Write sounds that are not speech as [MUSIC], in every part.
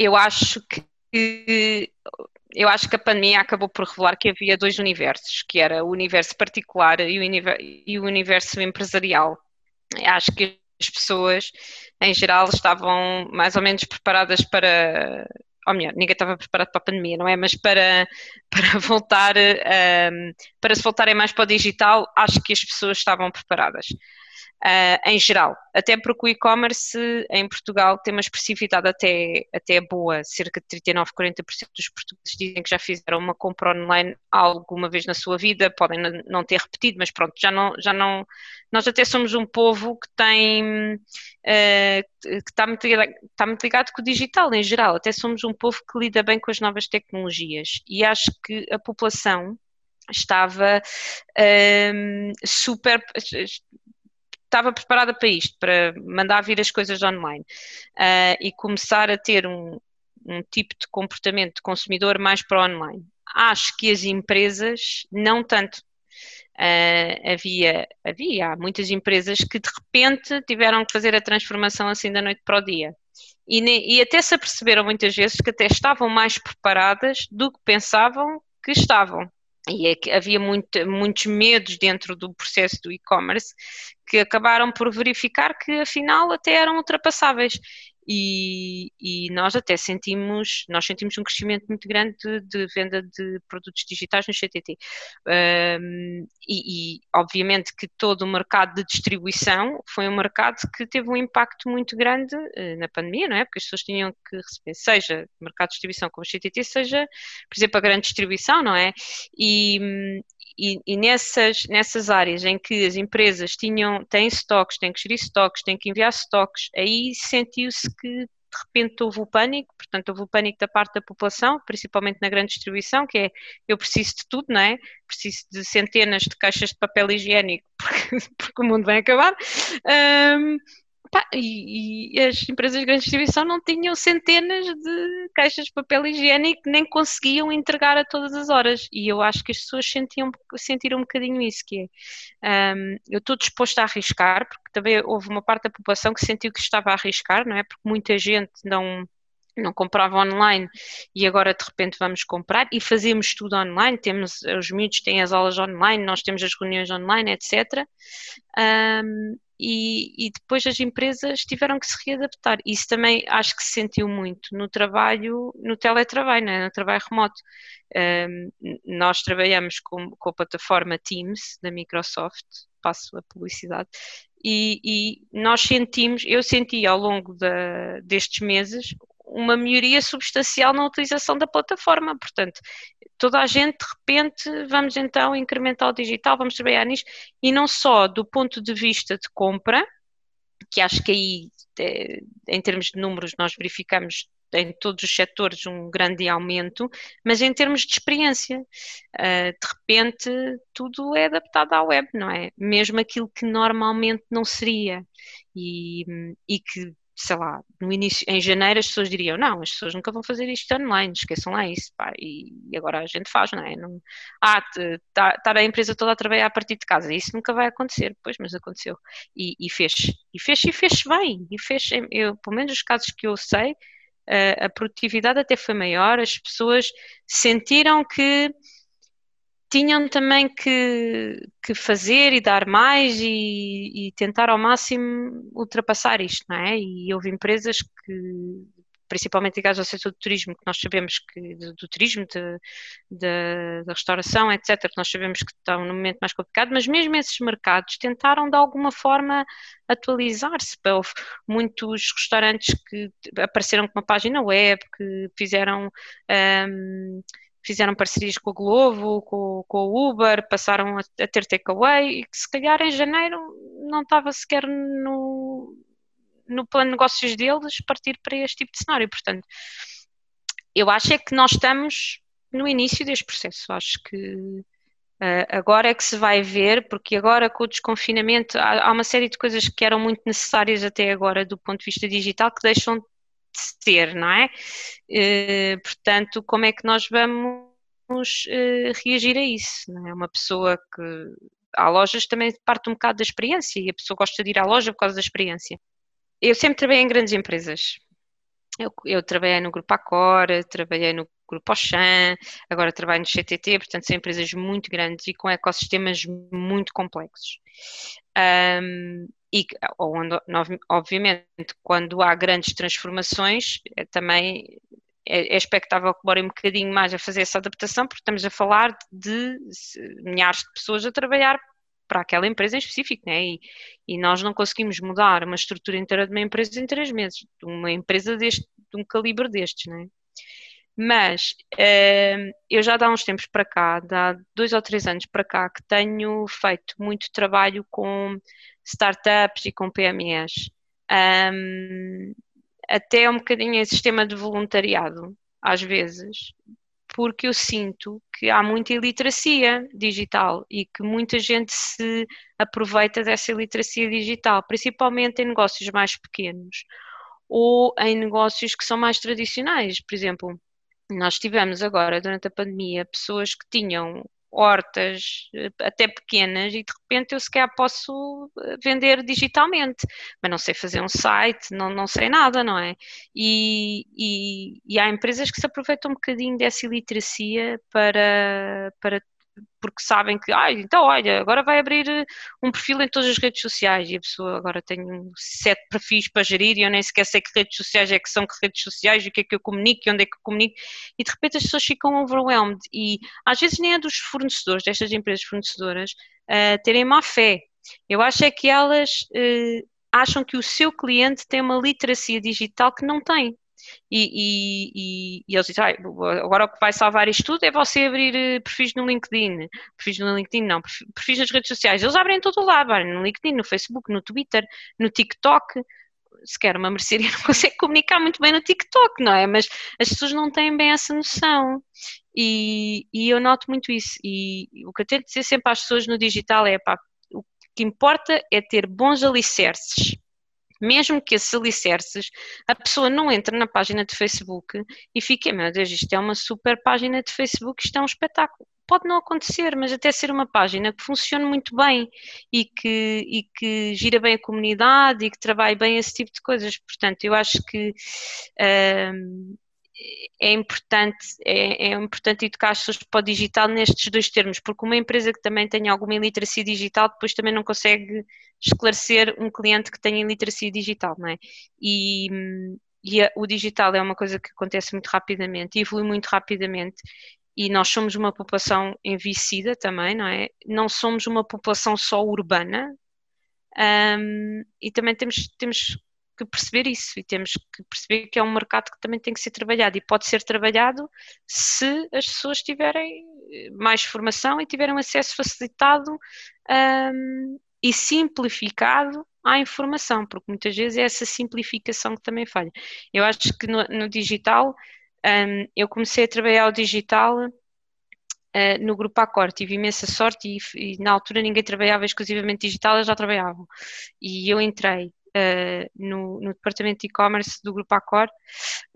eu acho que eu acho que a pandemia acabou por revelar que havia dois universos, que era o universo particular e o universo, e o universo empresarial. Acho que as pessoas, em geral, estavam mais ou menos preparadas para, ou melhor, ninguém estava preparado para a pandemia, não é? Mas para, [LAUGHS] para voltar, um, para se voltarem mais para o digital, acho que as pessoas estavam preparadas uh, em geral. Até porque o e-commerce em Portugal tem uma expressividade até, até boa, cerca de 39, 40% dos portugueses dizem que já fizeram uma compra online alguma vez na sua vida, podem não ter repetido, mas pronto, já não, já não. Nós até somos um povo que tem uh, que está muito, ligado, está muito ligado com o digital em geral, até somos um povo que lida bem com as novas tecnologias. E acho que a população estava um, super estava preparada para isto, para mandar vir as coisas online uh, e começar a ter um, um tipo de comportamento de consumidor mais para online. Acho que as empresas, não tanto. Uh, havia, havia muitas empresas que de repente tiveram que fazer a transformação assim da noite para o dia. E, ne, e até se aperceberam muitas vezes que até estavam mais preparadas do que pensavam que estavam e é havia muito, muitos medos dentro do processo do e-commerce que acabaram por verificar que afinal até eram ultrapassáveis e, e, nós até sentimos, nós sentimos um crescimento muito grande de, de venda de produtos digitais no CTT. Um, e, e, obviamente que todo o mercado de distribuição foi um mercado que teve um impacto muito grande uh, na pandemia, não é? Porque as pessoas tinham que receber, seja mercado de distribuição como o CTT, seja, por exemplo, a grande distribuição, não é? E, e, e, nessas, nessas áreas em que as empresas tinham, têm estoques, têm que gerir estoques, têm que enviar estoques, aí sentiu-se que de repente houve o pânico, portanto houve o pânico da parte da população, principalmente na grande distribuição, que é eu preciso de tudo, não é? Preciso de centenas de caixas de papel higiênico [LAUGHS] porque, porque o mundo vai acabar. Um, Pá, e, e, as empresas de grande distribuição não tinham centenas de caixas de papel higiênico, nem conseguiam entregar a todas as horas. E eu acho que as pessoas sentiam, sentiram um bocadinho isso, que é, um, eu estou disposta a arriscar, porque também houve uma parte da população que sentiu que estava a arriscar, não é? Porque muita gente não não comprava online e agora de repente vamos comprar e fazemos tudo online, temos os miúdos têm as aulas online, nós temos as reuniões online, etc. Um, e, e, depois as empresas tiveram que se readaptar. Isso também acho que se sentiu muito no trabalho, no teletrabalho, né? no trabalho remoto. Um, nós trabalhamos com, com, a plataforma Teams da Microsoft, passo a publicidade, e, e nós sentimos, eu senti ao longo da, destes meses uma melhoria substancial na utilização da plataforma. Portanto, toda a gente, de repente, vamos então incrementar o digital, vamos trabalhar nisto, e não só do ponto de vista de compra, que acho que aí, eh, em termos de números, nós verificamos em todos os setores um grande aumento, mas em termos de experiência, eh, de repente tudo é adaptado à web, não é? Mesmo aquilo que normalmente não seria e, e que sei lá, no início, em janeiro as pessoas diriam, não, as pessoas nunca vão fazer isto online, esqueçam lá isso, pá, e, e agora a gente faz, não é? Não, ah, estar tá, a empresa toda a trabalhar a partir de casa, isso nunca vai acontecer, pois, mas aconteceu, e, e fez, e fez, e fez bem, e fez, eu, pelo menos os casos que eu sei, a, a produtividade até foi maior, as pessoas sentiram que tinham também que, que fazer e dar mais e, e, tentar ao máximo ultrapassar isto, não é? E houve empresas que, principalmente ligadas ao setor do turismo, que nós sabemos que, do, turismo, da restauração, etc., que nós sabemos que estão num momento mais complicado, mas mesmo esses mercados tentaram de alguma forma atualizar-se. Houve muitos restaurantes que apareceram com uma página web, que fizeram. Um, fizeram parcerias com o Glovo, com, com o Uber, passaram a, a ter takeaway e que se calhar em janeiro não estava sequer no, no plano de negócios deles partir para este tipo de cenário. Portanto, eu acho é que nós estamos no início deste processo. Acho que uh, agora é que se vai ver, porque agora com o desconfinamento há, há, uma série de coisas que eram muito necessárias até agora do ponto de vista digital que deixam ser, não é? Uh, portanto, como é que nós vamos uh, reagir a isso? Não é? Uma pessoa que. Há lojas também parte um bocado da experiência e a pessoa gosta de ir à loja por causa da experiência. Eu sempre trabalhei em grandes empresas. Eu, eu trabalhei no Grupo Accor, trabalhei no Grupo Auchan, agora trabalho no CTT, portanto são empresas muito grandes e com ecossistemas muito complexos. Um, e onde, obviamente, quando há grandes transformações, é, também é, é expectável que demorem um bocadinho mais a fazer essa adaptação, porque estamos a falar de milhares de pessoas a trabalhar para aquela empresa em específico, né? e, e nós não conseguimos mudar uma estrutura inteira de uma empresa em três meses, de uma empresa deste, de um calibre destes, né? Mas uh, eu já há uns tempos para cá, há dois ou três anos para cá, que tenho feito muito trabalho com startups e com PMEs. Um, até um bocadinho em sistema de voluntariado, às vezes, porque eu sinto que há muita iliteracia digital e que muita gente se aproveita dessa iliteracia digital, principalmente em negócios mais pequenos ou em negócios que são mais tradicionais. Por exemplo, nós tivemos agora, durante a pandemia, pessoas que tinham hortas eh, até pequenas e de repente eu sequer posso eh, vender digitalmente, mas não sei fazer um site, não, não sei nada, não é? E, e, e há empresas que se aproveitam um bocadinho dessa iliteracia para, para porque sabem que, ah, então olha, agora vai abrir eh, um perfil em todas as redes sociais e a pessoa agora tem sete perfis para gerir e eu nem sequer sei que redes sociais é que são que redes sociais, o que é que eu comunico e onde é que eu comunico e de repente as pessoas ficam overwhelmed e às vezes nem é dos fornecedores, destas empresas fornecedoras, uh, terem má fé. Eu acho é que elas uh, acham que o seu cliente tem uma literacia digital que não tem. E, e, e, eles dizem, ah, agora o que vai salvar isto tudo é você abrir eh, perfis no LinkedIn. Perfis no LinkedIn não, perfis nas redes sociais. Eles abrem em todo o lado, abrem no LinkedIn, no Facebook, no Twitter, no TikTok. Se quer uma mercearia [LAUGHS] não consegue comunicar muito bem no TikTok, não é? Mas as pessoas não têm bem essa noção. E, e eu noto muito isso. E o que eu tento dizer sempre às pessoas no digital é, pá, o que importa é ter bons alicerces mesmo que esses alicerces, a pessoa não entre na página de Facebook e fique, meu Deus, isto é uma super página de Facebook, isto é um espetáculo. Pode não acontecer, mas até ser uma página que funcione muito bem e que, e que gira bem a comunidade e que trabalhe bem esse tipo de coisas. Portanto, eu acho que é importante, é, é, importante educar as pessoas para o digital nestes dois termos, porque uma empresa que também tenha alguma iliteracia digital depois também não consegue esclarecer um cliente que tenha iliteracia digital, não é? E, e a, o digital é uma coisa que acontece muito rapidamente evolui muito rapidamente e nós somos uma população envelhecida também, não é? Não somos uma população só urbana um, e também temos, temos que perceber isso e temos que perceber que é um mercado que também tem que ser trabalhado e pode ser trabalhado se as pessoas tiverem eh, mais formação e tiverem acesso facilitado um, e simplificado à informação, porque muitas vezes é essa simplificação que também falha. Eu acho que no, no digital, um, eu comecei a trabalhar o digital Uh, no grupo Accor, tive imensa sorte e, e, na altura ninguém trabalhava exclusivamente digital, eles já trabalhavam. E eu entrei uh, no, no, departamento de e-commerce do Grupo Accor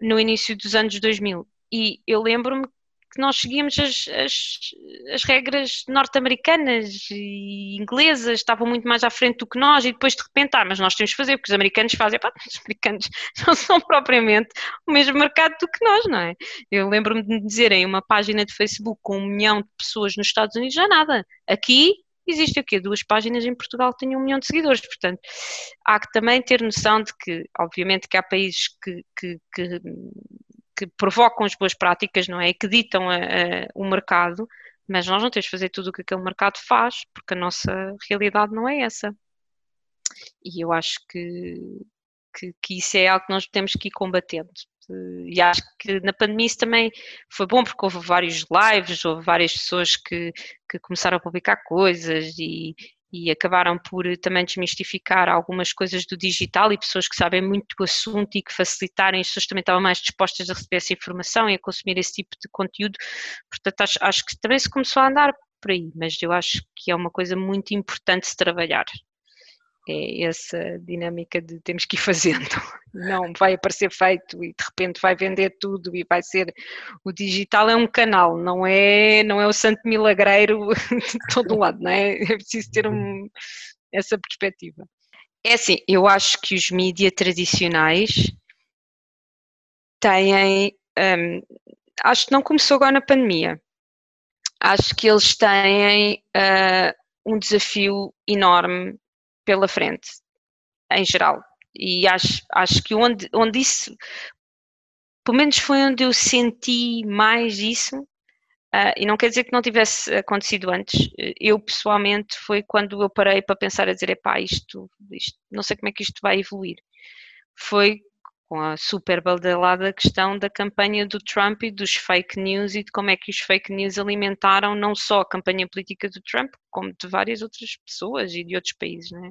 no início dos anos 2000. E eu lembro-me que nós seguíamos as, as, as regras norte-americanas e inglesas, estavam muito mais à frente do que nós, e depois de repente, ah, mas nós temos que fazer, porque os americanos fazem, pá, os americanos [LAUGHS] não são propriamente o mesmo mercado do que nós, não é? Eu lembro-me de dizerem uma página de Facebook com um milhão de pessoas nos Estados Unidos, já nada. Aqui existe o quê? Duas páginas em Portugal que têm um milhão de seguidores, portanto, há que também ter noção de que, obviamente, que há países que, que, que, que provocam as boas práticas, não é? E que ditam a, a, o mercado, mas nós não temos de fazer tudo o que aquele mercado faz, porque a nossa realidade não é essa. E eu acho que, que, que isso é algo que nós temos que ir combatendo e acho que na pandemia isso também foi bom porque houve vários lives, houve várias pessoas que, que começaram a publicar coisas e, e acabaram por também desmistificar algumas coisas do digital e pessoas que sabem muito do assunto e que facilitarem, as pessoas também estavam mais dispostas a receber essa informação e a consumir esse tipo de conteúdo. Portanto, acho, acho que também se começou a andar por aí, mas eu acho que é uma coisa muito importante se trabalhar é essa dinâmica de temos que ir fazendo. [LAUGHS] Não vai aparecer feito e de repente vai vender tudo e vai ser. O digital é um canal, não é, não é o santo milagreiro [LAUGHS] de todo lado, não é? É preciso ter um, essa perspectiva. É assim, eu acho que os mídias tradicionais têm. Um, acho que não começou agora na pandemia. Acho que eles têm uh, um desafio enorme pela frente, em geral. E acho, acho que onde, onde isso, pelo menos foi onde eu senti mais isso, uh, e não quer dizer que não tivesse acontecido antes, eu pessoalmente foi quando eu parei para pensar a dizer, epá, isto, isto não sei como é que isto vai evoluir. Foi com a super badalada questão da campanha do Trump e dos fake news e de como é que os fake news alimentaram não só a campanha política do Trump, como de várias outras pessoas e de outros países, né?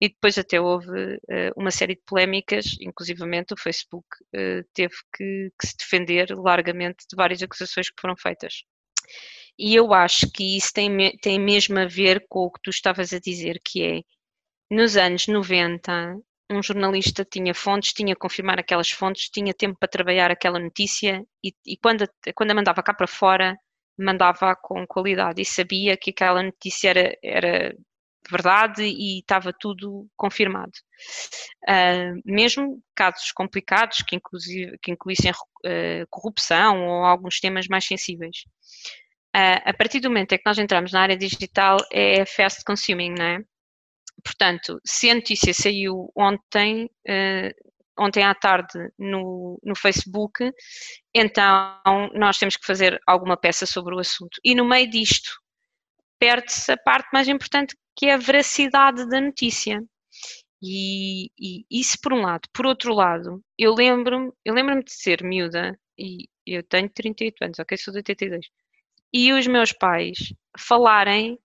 E depois até houve uh, uma série de polémicas, inclusivamente o Facebook uh, teve que, que se defender largamente de várias acusações que foram feitas. E eu acho que isso tem, tem mesmo a ver com o que tu estavas a dizer, que é, nos anos 90, um jornalista tinha fontes, tinha que confirmar aquelas fontes, tinha tempo para trabalhar aquela notícia e, e quando, a, quando a mandava cá para fora, mandava com qualidade e sabia que aquela notícia era, era verdade e estava tudo confirmado. Uh, mesmo casos complicados que, inclusive, que incluíssem uh, corrupção ou alguns temas mais sensíveis. Uh, a partir do momento em que nós entramos na área digital é fast consuming, não é? Portanto, se a notícia saiu ontem, uh, ontem à tarde no, no Facebook, então nós temos que fazer alguma peça sobre o assunto. E no meio disto, perde-se a parte mais importante, que é a veracidade da notícia. E, e, isso por um lado. Por outro lado, eu lembro-me eu lembro de ser miúda, e eu tenho 38 anos, ok? Sou de 82. E os meus pais falarem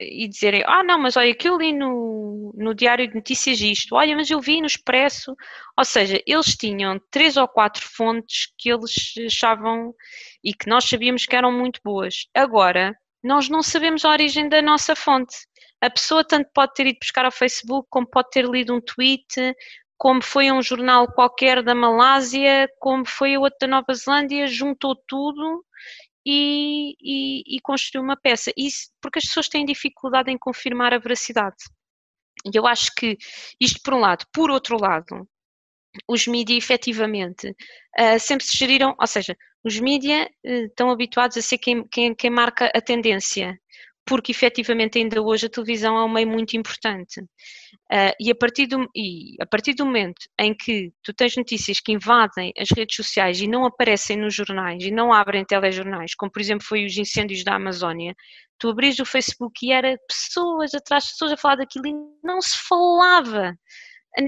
e dizerem, ah não, mas olha, que eu li no, no Diário de Notícias isto, olha, mas eu vi no Expresso, ou seja, eles tinham três ou quatro fontes que eles achavam e que nós sabíamos que eram muito boas. Agora, nós não sabemos a origem da nossa fonte. A pessoa tanto pode ter ido buscar ao Facebook, como pode ter lido um tweet, como foi um jornal qualquer da Malásia, como foi outro da Nova Zelândia, juntou tudo e, e, e construiu uma peça. Isso porque as pessoas têm dificuldade em confirmar a veracidade. E eu acho que isto por um lado. Por outro lado, os mídias efetivamente uh, sempre se geriram, ou seja, os mídias uh, estão habituados a ser quem, quem, quem marca a tendência porque efetivamente ainda hoje a televisão é um meio muito importante. Uh, e, a partir do, e a partir do momento em que tu tens notícias que invadem as redes sociais e não aparecem nos jornais e não abrem telejornais, como por exemplo foi os incêndios da Amazónia, tu abris o Facebook e era pessoas atrás de pessoas a falar daquilo e não se falava.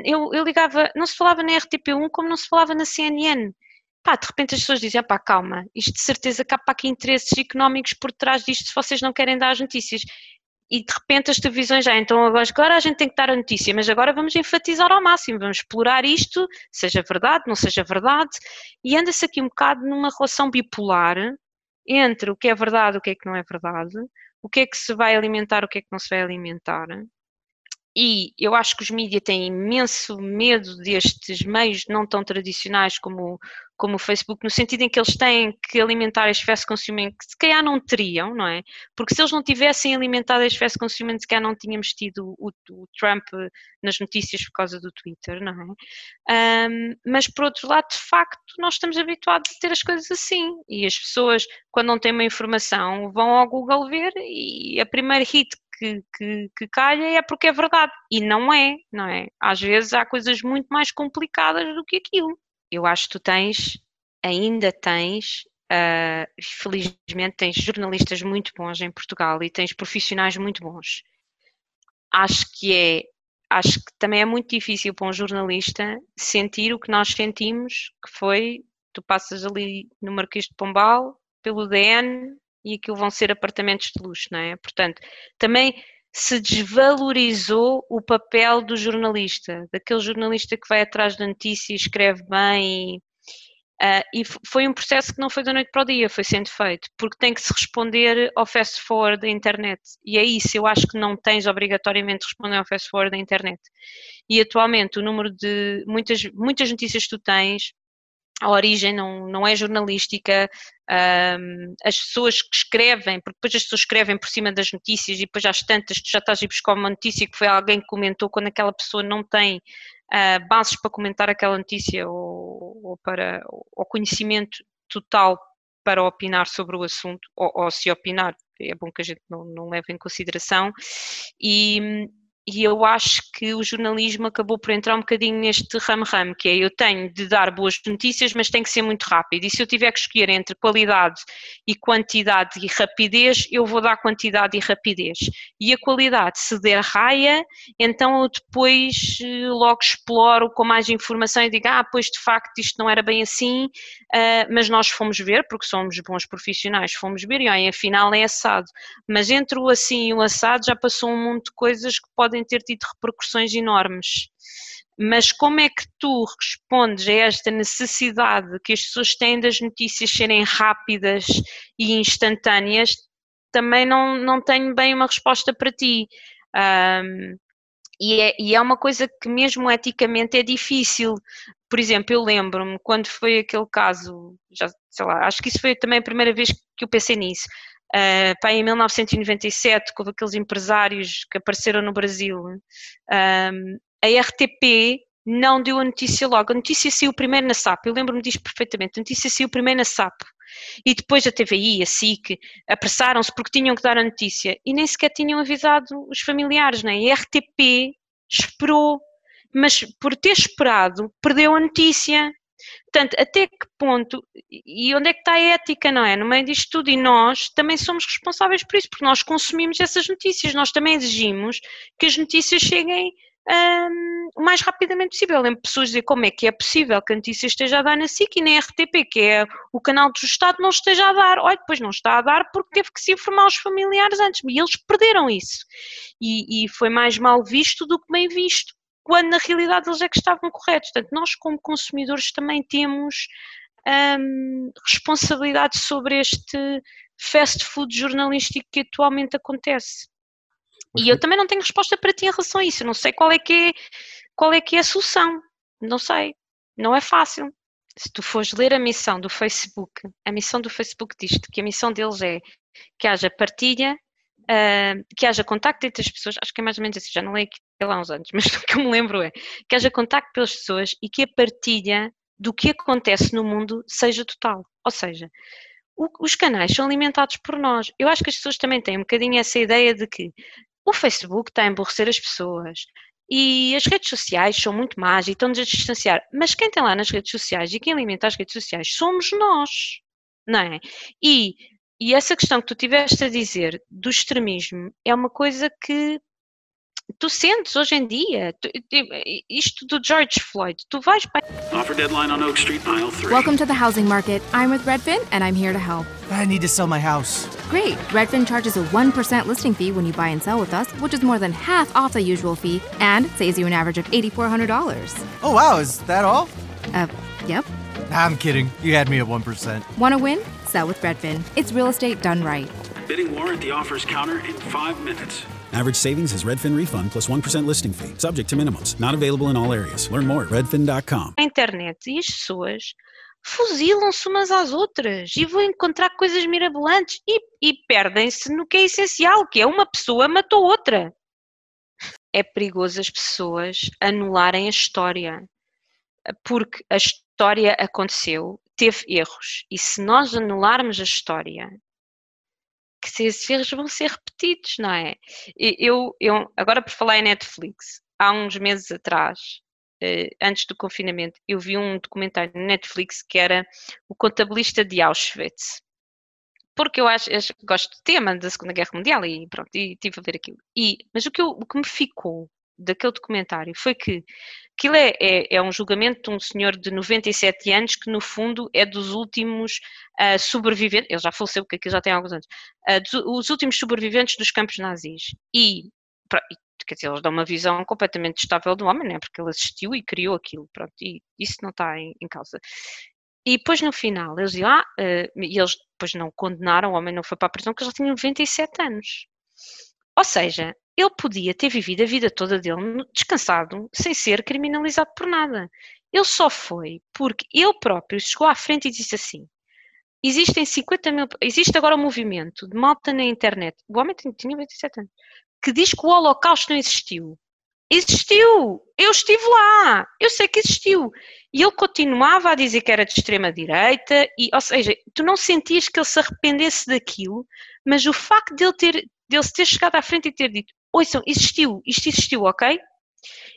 Eu, eu ligava, não se falava na RTP1 como não se falava na CNN pá, de repente as pessoas dizem, pá, calma, isto de certeza que há aqui interesses económicos por trás disto se vocês não querem dar as notícias. E de repente as televisões já, então agora a gente tem que dar a notícia, mas agora vamos enfatizar ao máximo, vamos explorar isto, seja verdade, não seja verdade, e anda-se aqui um bocado numa relação bipolar entre o que é verdade o que é que não é verdade, o que é que se vai alimentar, o que é que não se vai alimentar. E eu acho que os mídias têm imenso medo destes meios não tão tradicionais como, como o Facebook, no sentido em que eles têm que alimentar este fast consumer, que se calhar não teriam, não é? Porque se eles não tivessem alimentado este fast consumer, se calhar não tínhamos tido o, o Trump nas notícias por causa do Twitter, não é? Um, mas por outro lado, de facto, nós estamos habituados a ter as coisas assim. E as pessoas, quando não têm uma informação, vão ao Google ver e a primeira hit que, que, que, calha é porque é verdade. E não é, não é? Às vezes há coisas muito mais complicadas do que aquilo eu acho que tu tens, ainda tens, uh, felizmente tens jornalistas muito bons em Portugal e tens profissionais muito bons. Acho que é, acho que também é muito difícil para um jornalista sentir o que nós sentimos, que foi, tu passas ali no Marquês de Pombal, pelo DN, e aquilo vão ser apartamentos de luxo, não é? Portanto, também se desvalorizou o papel do jornalista, daquele jornalista que vai atrás da notícia e escreve bem. E, uh, e foi um processo que não foi da noite para o dia, foi sendo feito, porque tem que se responder ao fast forward da internet. E é isso, eu acho que não tens obrigatoriamente de responder ao fast forward da internet. E atualmente o número de muitas, muitas notícias que tu tens a origem não, não é jornalística, um, as pessoas que escrevem, porque depois as pessoas escrevem por cima das notícias e depois às tantas tu já estás a buscar uma notícia que foi alguém que comentou quando aquela pessoa não tem uh, bases para comentar aquela notícia ou, ou para o conhecimento total para opinar sobre o assunto, ou, ou, se opinar, é bom que a gente não, não leve em consideração, e, e eu acho que o jornalismo acabou por entrar um bocadinho neste ramo-ramo, que é eu tenho de dar boas notícias, mas tem que ser muito rápido. E se eu tiver que escolher entre qualidade e quantidade e rapidez, eu vou dar quantidade e rapidez. E a qualidade, se der raia, então eu depois eh, logo exploro com mais informação e digo, ah, pois de facto isto não era bem assim, uh, mas nós fomos ver, porque somos bons profissionais, fomos ver e aí, afinal é assado. Mas entre o assim e o assado já passou um monte de coisas que podem podem ter tido repercussões enormes. Mas como é que tu respondes a esta necessidade que as pessoas têm das notícias serem rápidas e instantâneas? Também não, não tenho bem uma resposta para ti. Um, e, é, e é uma coisa que mesmo eticamente é difícil. Por exemplo, eu lembro-me quando foi aquele caso, já sei lá, acho que isso foi também a primeira vez que eu pensei nisso. Uh, em 1997, com aqueles empresários que apareceram no Brasil, um, a RTP não deu a notícia logo. A notícia saiu primeiro na SAP, eu lembro-me disto perfeitamente. A notícia saiu primeiro na SAP. E depois a TVI, a SIC, apressaram-se porque tinham que dar a notícia e nem sequer tinham avisado os familiares, nem é? a RTP esperou, mas por ter esperado, perdeu a notícia. Portanto, até que ponto e onde é que está a ética, não é? No meio disto tudo, e nós também somos responsáveis por isso, porque nós consumimos essas notícias, nós também exigimos que as notícias cheguem um, o mais rapidamente possível. Eu lembro pessoas dizer como é que é possível que a notícia esteja a dar na SIC e na RTP, que é o canal do Estado, não esteja a dar. Olha, depois não está a dar porque teve que se informar os familiares antes. E eles perderam isso. E, e foi mais mal visto do que bem visto quando na realidade eles é que estavam corretos. Portanto, nós como consumidores também temos hum, responsabilidade sobre este fast food jornalístico que atualmente acontece. E eu também não tenho resposta para ti em relação a isso. Eu não sei qual é que é, qual é, que é a solução. Não sei. Não é fácil. Se tu fores ler a missão do Facebook, a missão do Facebook diz que a missão deles é que haja partilha, uh, que haja contacto entre as pessoas, acho que é mais ou menos assim, já não leio aquilo há uns anos, [LAUGHS] mas o que eu me lembro é que haja contacto pelas pessoas e que a partilha do que acontece no mundo seja total. Ou seja, o, os canais são alimentados por nós. Eu acho que as pessoas também têm um bocadinho essa ideia de que o Facebook está a emborrecer as pessoas e as redes sociais são muito más e estão-nos a distanciar. Mas quem tem lá nas redes sociais e quem alimenta as redes sociais somos nós, não é? E e essa questão que tu tiveste a dizer do extremismo é uma coisa que tu sentes hoje em dia. Tu, isto do George Floyd, tu vais para. Offer deadline on Oak Street, aisle 3. Welcome to the housing market. I'm with Redfin and I'm here to help. I need to sell my house. Great. Redfin charges a 1% listing fee when you buy and sell with us, which is more than half off the usual fee and saves you an average of $8,400. Oh, wow. Is that all? Uh, yep. I'm kidding. You had me at 1%. Want to win? Sell with Redfin. It's real estate done right. Bidding war at the offers counter in five minutes. Average savings is Redfin refund plus 1% listing fee, subject to minimums. Not available in all areas. Learn more at redfin.com. A internet e as pessoas fuzilam-se umas às outras e vão encontrar coisas mirabolantes e, e perdem-se no que é essencial, que é uma pessoa matou outra. É perigoso as pessoas anularem a história, porque a história aconteceu, teve erros, e se nós anularmos a história, que esses erros vão ser repetidos, não é? Eu, eu agora por falar em Netflix, há uns meses atrás, eh, antes do confinamento, eu vi um documentário na Netflix que era o contabilista de Auschwitz. Porque eu acho, eu gosto do tema da Segunda Guerra Mundial e pronto, e a ver aquilo. E, mas o que, eu, o que me ficou daquele documentário foi que aquilo é, é, é, um julgamento de um senhor de 97 anos que, no fundo, é dos últimos uh, sobreviventes, ele já faleceu, porque aquilo já tem alguns anos, uh, dos, os últimos sobreviventes dos campos nazis. E, quer dizer, eles dão uma visão completamente estável do homem, né? porque ele assistiu e criou aquilo, pronto, e isso não está em, em causa. E depois no final, eles diziam, ah, uh, e eles depois não condenaram, o homem não foi para a prisão, porque ele já tinha 97 anos. Ou seja, ele podia ter vivido a vida toda dele descansado, sem ser criminalizado por nada. Ele só foi porque ele próprio chegou à frente e disse assim: existem 50 mil, existe agora um movimento de malta na internet, o homem tinha 27 anos, que diz que o Holocausto não existiu. Existiu! Eu estive lá! Eu sei que existiu! E ele continuava a dizer que era de extrema-direita, e, ou seja, tu não sentias que ele se arrependesse daquilo, mas o facto de ele ter, de ele ter chegado à frente e ter dito: ouçam, existiu, isto existiu, ok?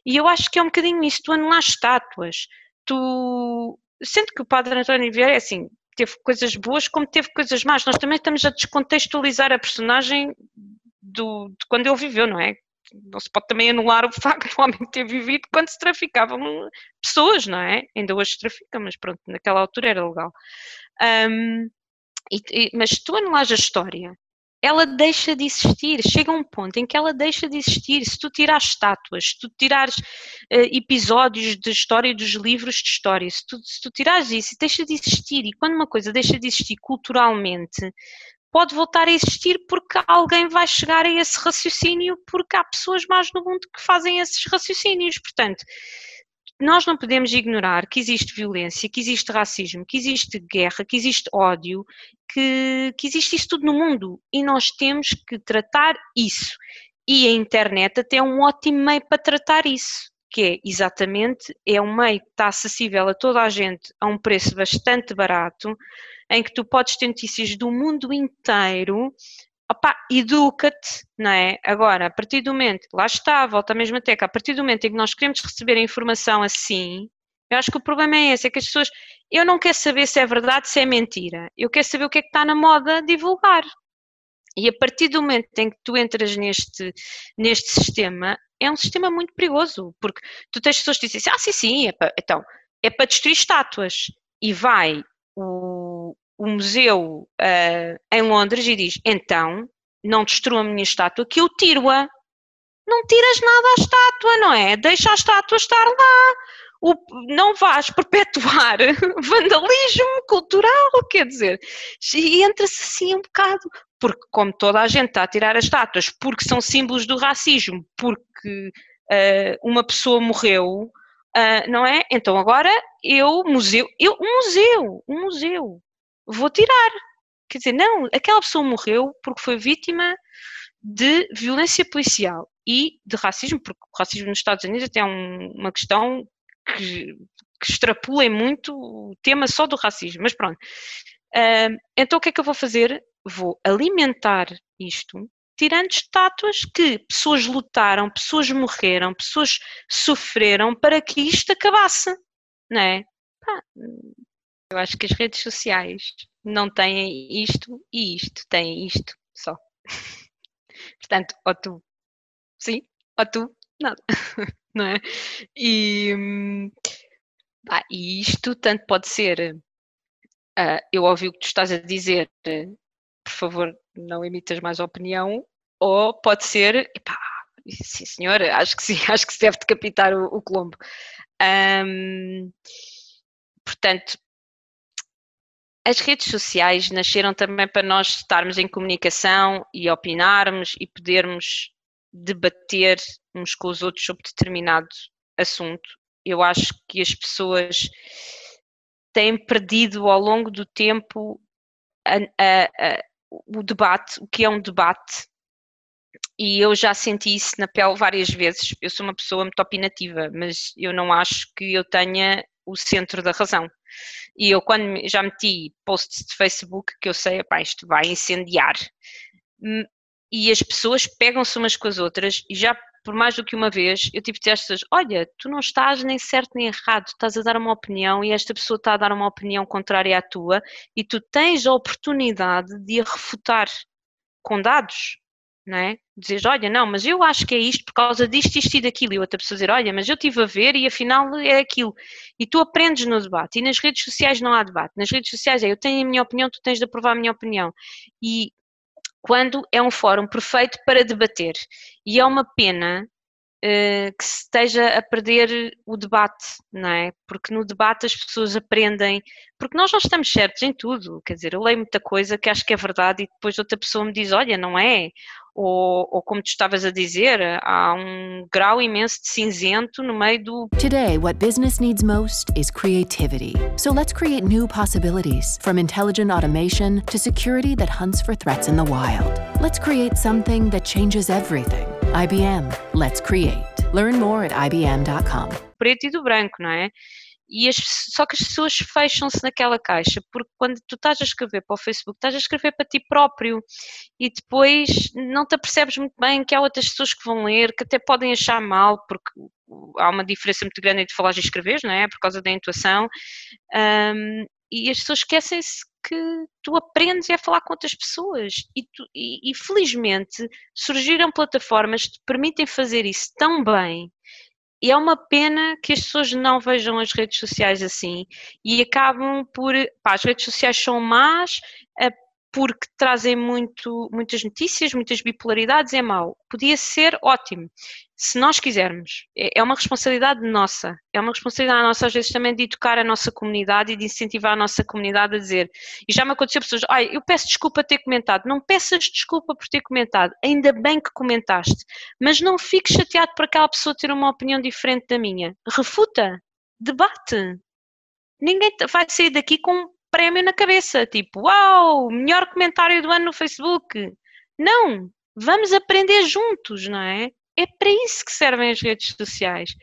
E eu acho que é um bocadinho isso, tu anular estátuas, tu. Sendo que o Padre António Vieira é assim, teve coisas boas como teve coisas más. Nós também estamos a descontextualizar a personagem do, de quando ele viveu, não é? Não se pode também anular o facto de o homem ter vivido quando se traficavam pessoas, não é? Ainda hoje se trafica, mas pronto, naquela altura era legal. Um, e, e, mas tu anulares a história ela deixa de existir. Chega um ponto em que ela deixa de existir. Se tu tirares estátuas, se tu tirares uh, episódios de história dos livros de história, se tu, se tu tirares isso, deixa de existir. E quando uma coisa deixa de existir culturalmente, pode voltar a existir porque alguém vai chegar a esse raciocínio, porque há pessoas mais no mundo que fazem esses raciocínios. Portanto, nós não podemos ignorar que existe violência, que existe racismo, que existe guerra, que existe ódio, que, que existe isso tudo no mundo e nós temos que tratar isso. E a internet até é um ótimo meio para tratar isso, que é exatamente, é um meio que está acessível a toda a gente a um preço bastante barato, em que tu podes ter notícias do mundo inteiro opá, educa-te, não é? Agora, a partir do momento, lá está, volta à mesma tecla, a partir do momento em que nós queremos receber a informação assim, eu acho que o problema é esse, é que as pessoas, eu não quero saber se é verdade, se é mentira, eu quero saber o que é que está na moda divulgar. E a partir do momento em que tu entras neste, neste sistema, é um sistema muito perigoso, porque tu tens pessoas que dizem assim, ah, sim, sim, é para, então, é para destruir estátuas. E vai o, o museu uh, em Londres e diz: então, não destrua a minha estátua, que eu tiro-a. Não tiras nada à estátua, não é? Deixa a estátua estar lá. O, não vais perpetuar [LAUGHS] vandalismo cultural, quer dizer, e entra-se assim um bocado, porque como toda a gente está a tirar as estátuas, porque são símbolos do racismo, porque uh, uma pessoa morreu, uh, não é? Então agora eu, museu, eu, um museu, um museu, vou tirar. Quer dizer, não, aquela pessoa morreu porque foi vítima de violência policial e de racismo, porque o racismo nos Estados Unidos até é um, uma questão que, que muito o tema só do racismo, mas pronto. Uh, então o que é que eu vou fazer? Vou alimentar isto, tirando estátuas que pessoas lutaram, pessoas morreram, pessoas sofreram para que isto acabasse, não é? Pá, eu acho que as redes sociais não têm isto e isto, têm isto só. [LAUGHS] Portanto, ou tu sim, ou tu nada, [LAUGHS] não é? E, isto tanto pode ser, uh, eu ouvi o que tu estás a dizer, por favor, não emitas mais opinião, ou pode ser, epá, sim senhor, acho que sim, [LAUGHS] acho que se deve decapitar o, o Colombo. Um, portanto, as redes sociais nasceram também para nós estarmos em comunicação e opinarmos e podermos debater uns com os outros sobre determinado assunto. Eu acho que as pessoas têm perdido ao longo do tempo a, a, a, o debate, o que é um debate, e eu já senti isso na pele várias vezes. Eu sou uma pessoa muito opinativa, mas eu não acho que eu tenha o centro da razão. E eu, quando já meti posts de Facebook, que eu sei, pá, isto vai incendiar, hum, e as pessoas pegam-se umas com as outras, e já por mais do que uma vez, eu tive de às pessoas: olha, tu não estás nem certo nem errado, estás a dar uma opinião e esta pessoa está a dar uma opinião contrária à tua, e tu tens a oportunidade de a refutar com dados não é? Dizes, olha, não, mas eu acho que é isto por causa disto, isto e daquilo. E outra pessoa dizer, olha, mas eu estive a ver e afinal é aquilo. E tu aprendes no debate. E nas redes sociais não há debate. Nas redes sociais é eu tenho a minha opinião, tu tens de aprovar a minha opinião. E quando é um fórum perfeito para debater. E é uma pena uh, que se esteja a perder o debate, não é? Porque no debate as pessoas aprendem, porque nós não estamos certos em tudo, quer dizer, eu leio muita coisa que acho que é verdade e depois outra pessoa me diz, olha, não é, ou, ou como tu estavas a dizer, há um grau imenso de cinzento no meio do. Today, what business needs most is creativity. So let's create new possibilities, from intelligent automation to security that hunts for threats in the wild. Let's create something that changes everything. IBM. Let's create. Learn more at ibm.com. Preto e do branco, não é? E as, só que as pessoas fecham-se naquela caixa, porque quando tu estás a escrever para o Facebook, estás a escrever para ti próprio e depois não te apercebes muito bem que há outras pessoas que vão ler, que até podem achar mal, porque há uma diferença muito grande entre falar e escrever, não é? Por causa da intuação. Um, e as pessoas esquecem-se que tu aprendes a falar com outras pessoas e, tu, e, e felizmente surgiram plataformas que te permitem fazer isso tão bem e é uma pena que as pessoas não vejam as redes sociais assim e acabam por. Pá, as redes sociais são más eh, porque trazem muito, muitas notícias, muitas bipolaridades, é mau. Podia ser ótimo se nós quisermos, é, é uma responsabilidade nossa, é uma responsabilidade nossa às vezes também de educar a nossa comunidade e de incentivar a nossa comunidade a dizer, e já me aconteceu pessoas, ai, eu peço desculpa ter comentado, não peças desculpa por ter comentado, ainda bem que comentaste, mas não fiques chateado por aquela pessoa ter uma opinião diferente da minha, refuta, debate, ninguém vai sair daqui com um prémio na cabeça, tipo, uau, melhor comentário do ano no Facebook, não, vamos aprender juntos, não é? É para isso que servem as redes sociais.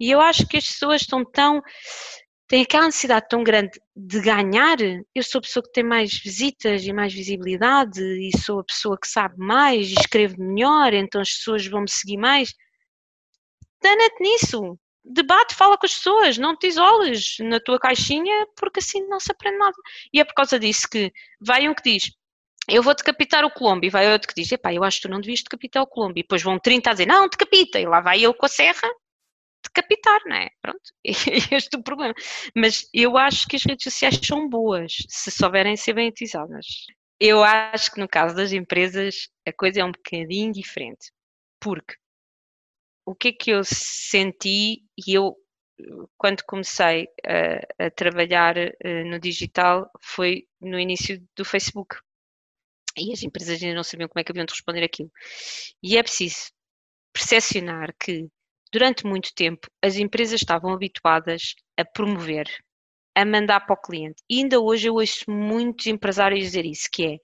E eu acho que as pessoas estão tão. têm aquela necessidade tão grande de ganhar. Eu sou a pessoa que tem mais visitas e mais visibilidade, e sou a pessoa que sabe mais e escrevo melhor, então as pessoas vão me seguir mais. Dana-te nisso. Debate, fala com as pessoas, não te isoles na tua caixinha, porque assim não se aprende nada. E é por causa disso que vai um que diz: eu vou decapitar o Colombo e vai outro que diz, epá, eu acho que tu não devias decapitar o Colombo e depois vão 30 a dizer, não, decapita, e lá vai eu com a serra decapitar, não é? Pronto, [LAUGHS] este é o problema. Mas eu acho que as redes sociais são boas, se souberem ser bem utilizadas. Eu acho que no caso das empresas a coisa é um bocadinho diferente, porque o que é que eu senti e eu quando comecei a, a trabalhar uh, no digital foi no início do Facebook e as empresas ainda não sabiam como é que haviam de responder aquilo. E é preciso percepcionar que, durante muito tempo, as empresas estavam habituadas a promover, a mandar para o cliente. E ainda hoje eu ouço muitos empresários dizer isso, que é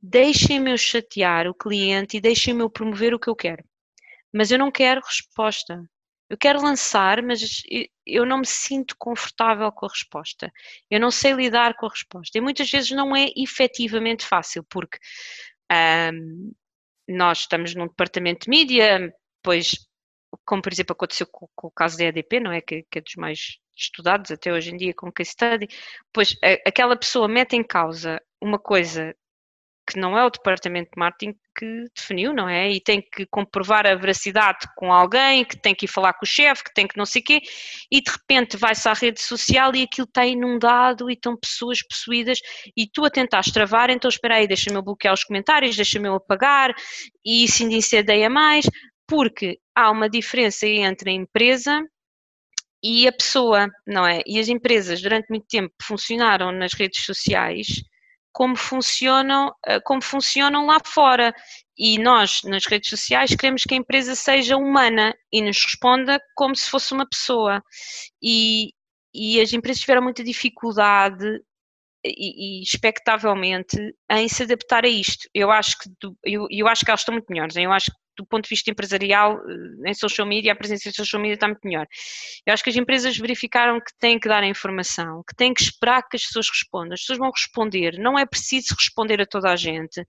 deixem-me eu chatear o cliente e deixem-me eu promover o que eu quero. Mas eu não quero resposta eu quero lançar, mas eu não me sinto confortável com a resposta. Eu não sei lidar com a resposta. E muitas vezes não é efetivamente fácil, porque um, nós estamos num departamento de mídia, pois, como por exemplo aconteceu com, com o caso da EDP, não é? Que, que, é dos mais estudados até hoje em dia com case study, pois a, aquela pessoa mete em causa uma coisa que não é o departamento de marketing que definiu, não é? E tem que comprovar a veracidade com alguém, que tem que ir falar com o chefe, que tem que não sei o quê, e de repente vai-se à rede social e aquilo está inundado e estão pessoas possuídas e tu a tentares travar, então espera aí, deixa-me bloquear os comentários, deixa-me apagar e isso incendeia mais, porque há uma diferença entre a empresa e a pessoa, não é? E as empresas durante muito tempo funcionaram nas redes sociais como funcionam, eh, como funcionam lá fora. E nós, nas redes sociais, queremos que a empresa seja humana e nos responda como se fosse uma pessoa. E, e as empresas tiveram muita dificuldade e, e expectavelmente em se adaptar a isto. Eu acho que eu, eu acho que elas estão muito melhores. Eu acho que do ponto de vista empresarial, eh, em social media, a presença em social media está muito melhor. Eu acho que as empresas verificaram que têm que dar a informação, que têm que esperar que as pessoas respondam. As pessoas vão responder, não é preciso responder a toda a gente,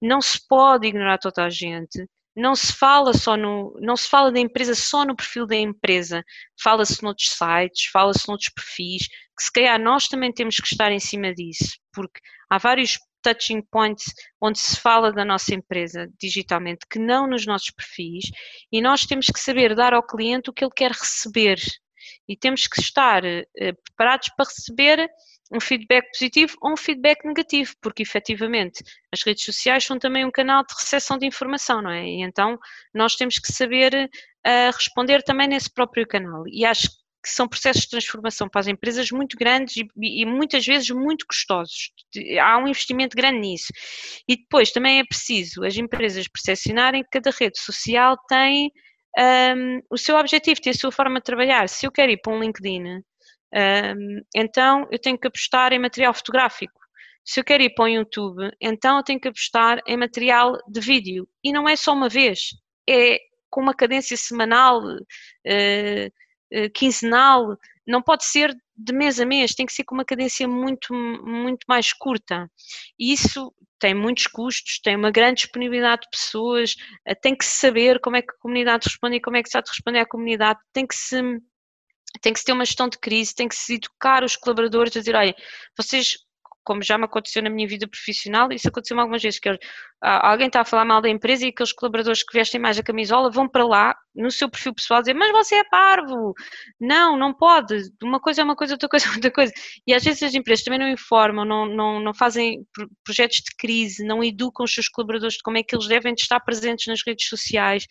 não se pode ignorar toda a gente, não se fala só no, não se fala da empresa só no perfil da empresa, fala-se noutros sites, fala-se noutros perfis, que se calhar nós também temos que estar em cima disso, porque há vários touching points onde se fala da nossa empresa digitalmente, que não nos nossos perfis, e nós temos que saber dar ao cliente o que ele quer receber. E temos que estar uh, preparados para receber um feedback positivo ou um feedback negativo, porque efetivamente as redes sociais são também um canal de recepção de informação, não é? E então nós temos que saber uh, responder também nesse próprio canal. E acho que são processos de transformação para as empresas muito grandes e, e, muitas vezes muito custosos. Há um investimento grande nisso. E depois também é preciso as empresas percepcionarem que cada rede social tem um, o seu objetivo, tem a sua forma de trabalhar. Se eu quero ir para um LinkedIn, um, então eu tenho que apostar em material fotográfico. Se eu quero ir para um YouTube, então eu tenho que apostar em material de vídeo. E não é só uma vez, é com uma cadência semanal. Uh, eh, quinzenal, não pode ser de mês a mês, tem que ser com uma cadência muito, muito mais curta. Isso tem muitos custos, tem uma grande disponibilidade de pessoas, eh, tem que saber como é que a comunidade responde e como é que se há de responder à comunidade, tem que se tem que se ter uma gestão de crise, tem que se educar os colaboradores a dizer, olha, vocês como já me aconteceu na minha vida profissional, isso aconteceu algumas vezes, que alguém está a falar mal da empresa e aqueles colaboradores que vestem mais a camisola vão para lá, no seu perfil pessoal, dizer, mas você é parvo, não, não pode, uma coisa é uma coisa, outra coisa é outra coisa, e às vezes as empresas também não informam, não, não, não fazem projetos de crise, não educam os seus colaboradores de como é que eles devem estar presentes nas redes sociais,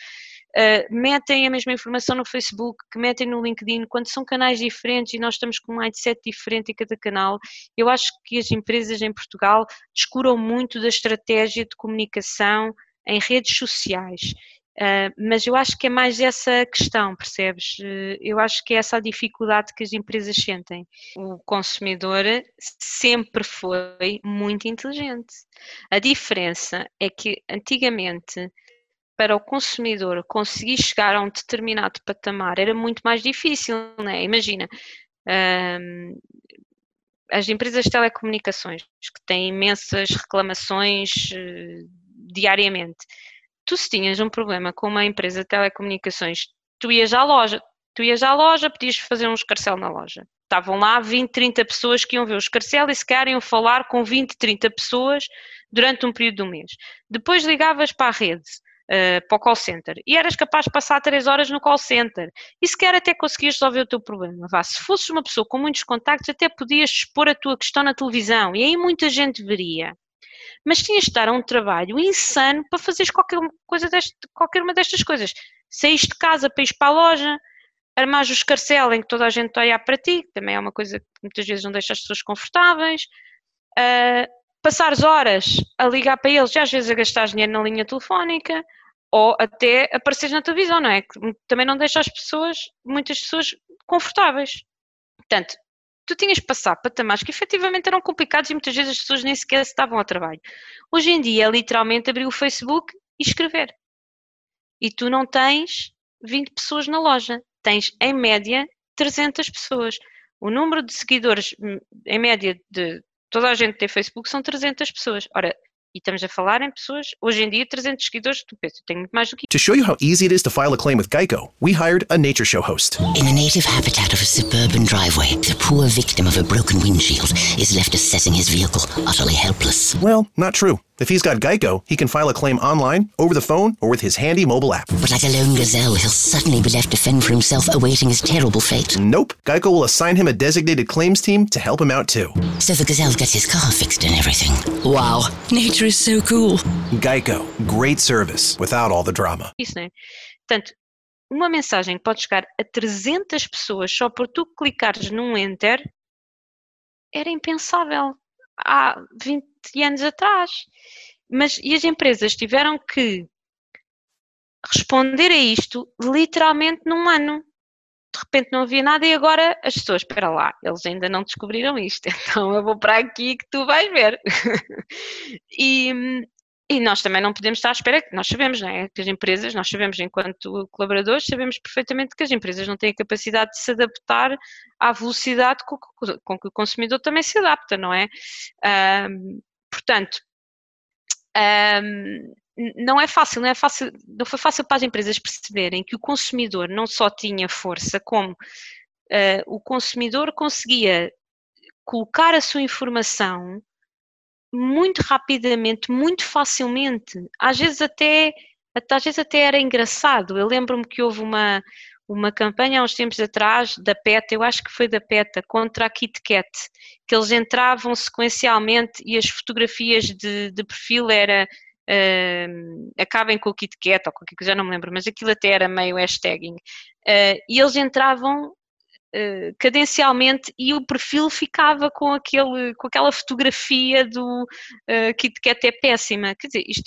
Uh, metem a mesma informação no Facebook, que metem no LinkedIn, quando são canais diferentes e nós estamos com um mindset diferente em cada canal, eu acho que as empresas em Portugal descuram muito da estratégia de comunicação em redes sociais. Uh, mas eu acho que é mais essa questão, percebes? Uh, eu acho que é essa a dificuldade que as empresas sentem. O consumidor sempre foi muito inteligente. A diferença é que antigamente para o consumidor conseguir chegar a um determinado patamar era muito mais difícil, né? Imagina, um, as empresas de telecomunicações que têm imensas reclamações uh, diariamente. Tu se tinhas um problema com uma empresa de telecomunicações, tu ias à loja, tu ias à loja, podias fazer um escarcel na loja. Estavam lá 20, 30 pessoas que iam ver o escarcel e se querem falar com 20, 30 pessoas durante um período um mês. Depois ligavas para a rede uh, para o call center e eras capaz de passar três horas no call center e sequer até conseguias resolver o teu problema. Vá, se fosses uma pessoa com muitos contactos, até podias expor a tua questão na televisão e aí muita gente veria. Mas tinhas de a um trabalho insano para fazeres qualquer, coisa deste, qualquer uma destas coisas. Saíste de casa para ir para a loja, armares o escarcel em que toda a gente está a olhar para ti, que também é uma coisa que muitas vezes não deixa as pessoas confortáveis. Uh, passares horas a ligar para eles e às vezes a gastar dinheiro na linha telefónica ou até apareceres na televisão, não é? Que também não deixa as pessoas, muitas pessoas, confortáveis. Portanto, tu tinhas que passar patamares que efetivamente eram complicados e muitas vezes as pessoas nem sequer estavam ao trabalho. Hoje em dia é literalmente abrir o Facebook e escrever. E tu não tens 20 pessoas na loja, tens em média 300 pessoas. O número de seguidores, hum, em média, de toda a gente tem Facebook são 300 pessoas. Ora, e estamos a falar em pessoas, hoje em dia, 300 seguidores, tu pensas, tenho muito mais do que To show you how easy it is to file a claim with Geico, we hired a nature show host. In the native habitat of a suburban driveway, the poor victim of a broken windshield is left assessing his vehicle, utterly helpless. Well, not true. If he's got Geico, he can file a claim online, over the phone, or with his handy mobile app. But like a lone gazelle, he'll suddenly be left to fend for himself, awaiting his terrible fate. Nope. Geico will assign him a designated claims team to help him out too. So the gazelle gets his car fixed and everything. Wow, nature is so cool. Geico, great service without all the drama. Isso, né? Portanto, uma mensagem que pode chegar a 300 pessoas só por tu clicares num enter era impensável há 20 anos atrás. Mas e as empresas tiveram que responder a isto literalmente num ano. De repente não havia nada e agora as pessoas, espera lá, eles ainda não descobriram isto, [LAUGHS] então eu vou para aqui que tu vais ver. [LAUGHS] e, e nós também não podemos estar à espera, nós sabemos, não é? Que as empresas, nós sabemos enquanto colaboradores, sabemos perfeitamente que as empresas não têm a capacidade de se adaptar à velocidade com, com que o consumidor também se adapta, não é? Um, portanto, um, não é fácil, não é fácil, não foi fácil para as empresas perceberem que o consumidor não só tinha força, como uh, o consumidor conseguia colocar a sua informação muito rapidamente, muito facilmente. Às vezes até, às vezes até era engraçado. Eu lembro-me que houve uma, uma campanha há uns tempos atrás da PETA, eu acho que foi da PETA, contra a Kit Kat, que eles entravam sequencialmente e as fotografias de, de perfil era uh, acabem com o Kit Kat ou qualquer coisa, já não me lembro, mas aquilo até era meio hashtagging. Uh, e eles entravam uh, cadencialmente e o perfil ficava com, aquele, com aquela fotografia do uh, Kit Kat é péssima. Quer dizer, isto,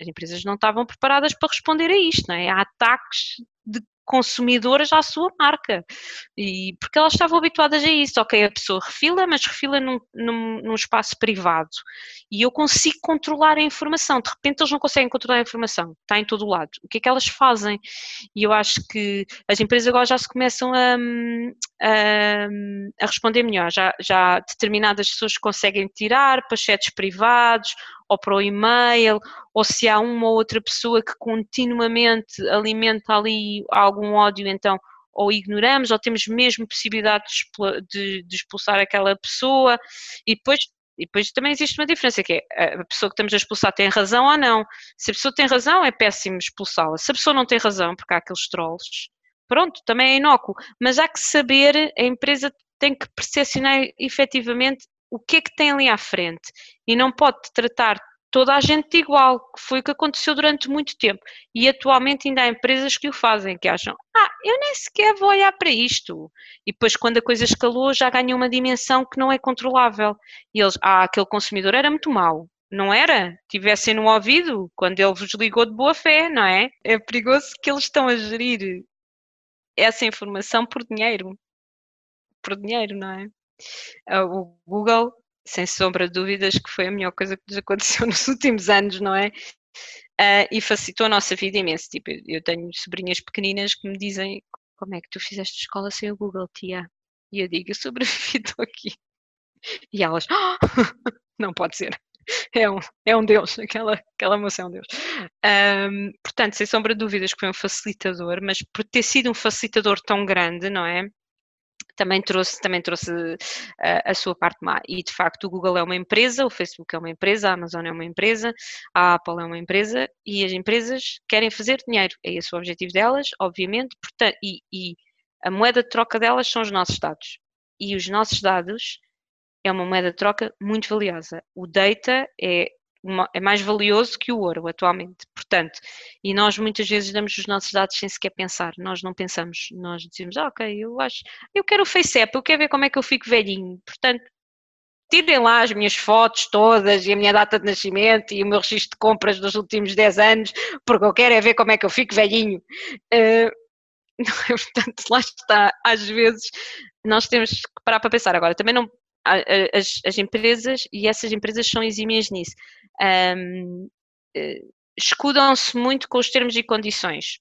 as empresas não estavam preparadas para responder a isto, não é? Há ataques de consumidoras à sua marca. E porque elas estavam habituadas a isso. Ok, a pessoa refila, mas refila num, num, num, espaço privado. E eu consigo controlar a informação. De repente eles não conseguem controlar a informação. Está em todo o lado. O que é que elas fazem? E eu acho que as empresas agora já se começam a, a, a responder melhor. Já, já determinadas pessoas conseguem tirar para privados ou para o e-mail, ou se há uma ou outra pessoa que continuamente alimenta ali algum ódio, então ou ignoramos, ou temos mesmo possibilidade de, expulsar aquela pessoa, e depois e depois também existe uma diferença, que é a pessoa que estamos a expulsar tem razão ou não. Se a pessoa tem razão, é péssimo expulsá-la. Se a pessoa não tem razão, porque há aqueles trolls, pronto, também é inócuo. Mas há que saber, a empresa tem que percepcionar efetivamente o que é que tem ali à frente e não pode tratar toda a gente de igual, que foi o que aconteceu durante muito tempo. E atualmente ainda há empresas que o fazem, que acham, ah, eu nem sequer vou olhar para isto. E depois, quando a coisa escalou, já ganhou uma dimensão que não é controlável. E eles, ah, aquele consumidor era muito mau. Não era? Tivessem no ouvido quando ele vos ligou de boa fé, não é? É perigoso que eles estão a gerir essa informação por dinheiro. Por dinheiro, não é? Ah, o Google, sem sombra de dúvidas, que foi a melhor coisa que nos aconteceu [LAUGHS] nos últimos anos, não é? Uh, e facilitou a nossa vida imenso. Tipo, eu tenho sobrinhas pequeninas que me dizem como é que tu fizeste escola sem o Google, tia? E eu digo, eu sobrevivi, [LAUGHS] estou aqui. E elas, oh! [LAUGHS] não pode ser. É um, é um Deus, aquela, aquela moça é um Deus. Um, portanto, sem sombra de dúvidas que foi um facilitador, mas por ter sido um facilitador tão grande, não é? Também trouxe, também trouxe uh, a sua parte má. E de facto o Google é uma empresa, o Facebook é uma empresa, a Amazon é uma empresa, a Apple é uma empresa e as empresas querem fazer dinheiro. É esse o objetivo delas, obviamente, portanto, e, e a moeda de troca delas são os nossos dados. E os nossos dados é uma moeda de troca muito valiosa. O data é é mais valioso que o ouro atualmente. Portanto, e nós muitas vezes damos os nossos dados sem sequer pensar. Nós não pensamos, nós dizemos, ah, ok, eu acho, eu quero o FaceApp, eu quero ver como é que eu fico velhinho. Portanto, tirem lá as minhas fotos todas e a minha data de nascimento e o meu registro de compras dos últimos 10 anos, porque eu quero é ver como é que eu fico velhinho. Uh, [LAUGHS] portanto, lá está, às vezes nós temos que parar para pensar. Agora, também não as, as empresas, e essas empresas são exímias nisso, um, eh, escudam-se muito com os termos e condições.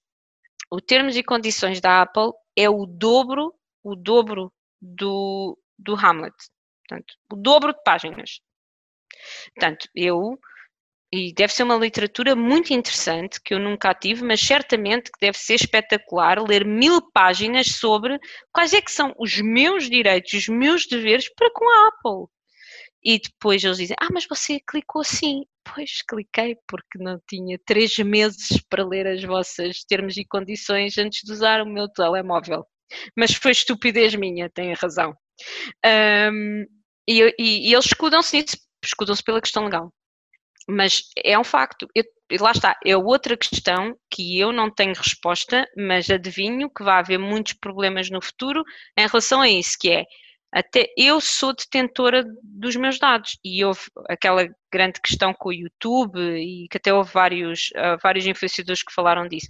O termos e condições da Apple é o dobro, o dobro do, do Hamlet. Portanto, o dobro de páginas. Portanto, eu e deve ser uma literatura muito interessante que eu nunca tive, mas certamente que deve ser espetacular ler mil páginas sobre quais é que são os meus direitos, os meus deveres para com a Apple. E depois eles dizem, ah, mas você clicou assim. Pois, cliquei porque não tinha três meses para ler as vossas termos e condições antes de usar o meu telemóvel. Mas foi estupidez minha, tem razão. Um, e, e, e eles escudam-se nisso, escudam-se pela questão legal mas é um facto. Eu, lá está, é outra questão que eu não tenho resposta, mas adivinho que vai haver muitos problemas no futuro em relação a isso, que é até eu sou detentora dos meus dados e houve aquela grande questão com o YouTube e que até houve vários, uh, vários influenciadores que falaram disso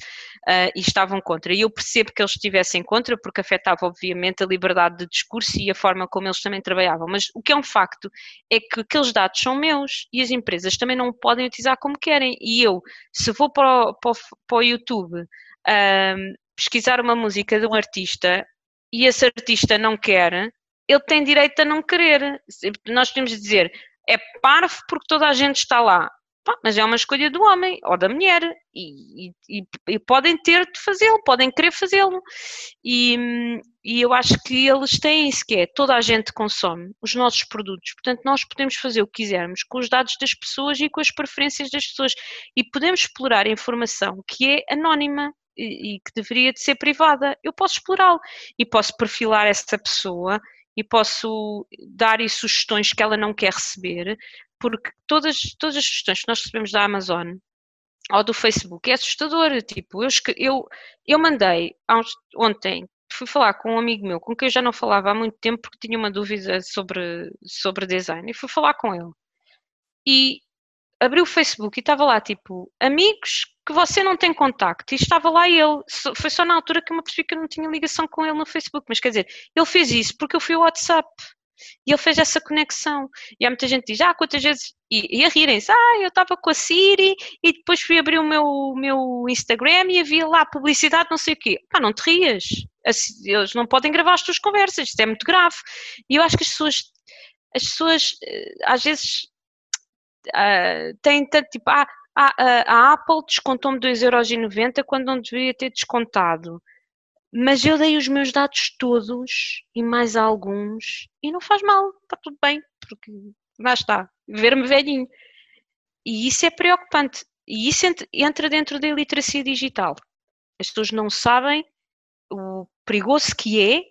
uh, e estavam contra. E eu percebo que eles estivessem contra porque afetava obviamente a liberdade de discurso e a forma como eles também trabalhavam. Mas o que é um facto é que aqueles dados são meus e as empresas também não podem utilizar como querem. E eu, se vou para o, para o, para o YouTube uh, pesquisar uma música de um artista e esse artista não quer, ele tem direito a não querer. Nós podemos dizer, é parvo porque toda a gente está lá. Pá, mas é uma escolha do homem ou da mulher e, e, e podem ter de fazê-lo, podem querer fazê-lo. E, e, eu acho que eles têm isso que é, toda a gente consome os nossos produtos, portanto nós podemos fazer o que quisermos com os dados das pessoas e com as preferências das pessoas e podemos explorar informação que é anónima e, e que deveria de ser privada. Eu posso explorá-lo e posso perfilar essa pessoa e posso dar-lhe sugestões que ela não quer receber, porque todas, todas as sugestões que nós recebemos da Amazon ou do Facebook é assustador. Tipo, eu, eu, eu mandei ontem, fui falar com um amigo meu com quem eu já não falava há muito tempo porque tinha uma dúvida sobre, sobre design e fui falar com ele. E abri o Facebook e estava lá tipo amigos que você não tem contacto e estava lá ele. Foi só na altura que eu me percebi que eu não tinha ligação com ele no Facebook, mas quer dizer, ele fez isso porque eu fui ao WhatsApp. E ele fez essa conexão. E há muita gente que diz, ah, quantas vezes. E, e a rirem-se, ah, eu estava com a Siri e depois fui abrir o meu, meu Instagram e havia lá publicidade, não sei o quê. Pá, não te rias. Eles não podem gravar as tuas conversas, isto é muito grave. E eu acho que as pessoas, as pessoas eh, às vezes uh, têm tanto tipo, ah, a, a, Apple descontou-me 2,90€ quando não deveria ter descontado. Mas eu dei os meus dados todos e mais alguns e não faz mal, está tudo bem, porque lá está, ver-me velhinho. E isso é preocupante. E isso entra dentro da iliteracia digital. As pessoas não sabem o perigoso que é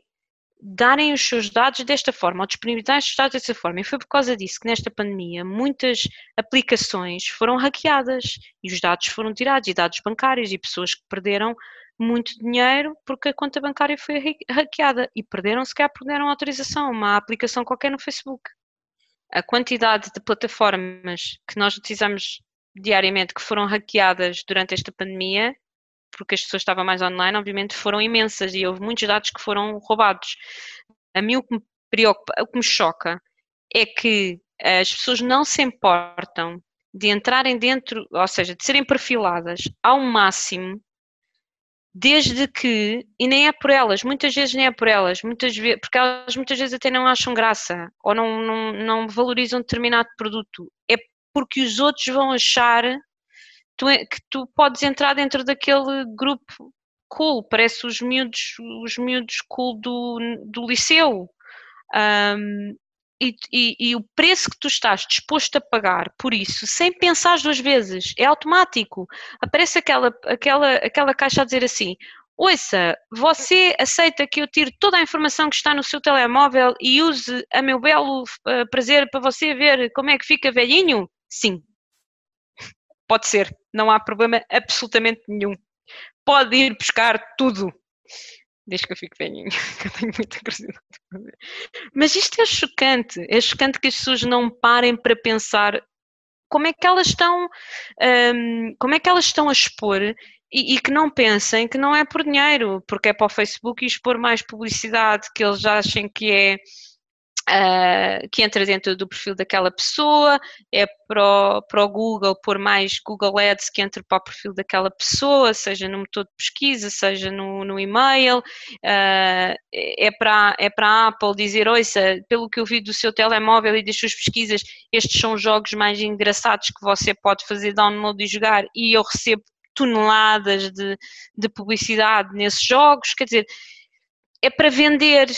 darem os seus dados desta forma, ou disponibilizar os seus dados dessa forma. E foi por causa disso que nesta pandemia muitas aplicações foram hackeadas e os dados foram tirados, e dados bancários, e pessoas que perderam muito dinheiro porque a conta bancária foi hackeada e perderam, se calhar perderam autorização, uma aplicação qualquer no Facebook. A quantidade de plataformas que nós utilizamos diariamente que foram hackeadas durante esta pandemia porque as pessoas estavam mais online, obviamente foram imensas e houve muitos dados que foram roubados. A mim o que me preocupa, o que me choca é que as pessoas não se importam de entrarem dentro, ou seja, de serem perfiladas ao máximo, desde que, e nem é por elas, muitas vezes nem é por elas, muitas vezes, porque elas muitas vezes até não acham graça ou não, não, não valorizam determinado produto, é porque os outros vão achar tu, que tu podes entrar dentro daquele grupo cool, parece os miúdos, os miúdos cool do, do liceu. Um, e, e, e, o preço que tu estás disposto a pagar por isso, sem pensar duas vezes, é automático. Aparece aquela, aquela, aquela caixa a dizer assim: Ouça, você aceita que eu tire toda a informação que está no seu telemóvel e use a meu belo uh, prazer para você ver como é que fica velhinho? Sim, Pode ser, não há problema absolutamente nenhum. Pode ir buscar tudo. Desde que eu fique velhinho, [LAUGHS] que eu tenho muita curiosidade. Mas isto é chocante. É chocante que as pessoas não parem para pensar como é que elas estão, um, como é que elas estão a expor e, e, que não pensem que não é por dinheiro, porque é para o Facebook e expor mais publicidade que eles achem que é Uh, que entra dentro do perfil daquela pessoa, é para o, Google pôr mais Google Ads que entra para o perfil daquela pessoa, seja no motor de pesquisa, seja no, no e-mail, uh, é, para, é para a Apple dizer, ouça, pelo que eu vi do seu telemóvel e das suas pesquisas, estes são jogos mais engraçados que você pode fazer download e jogar e eu recebo toneladas de, de publicidade nesses jogos, quer dizer, é para vender,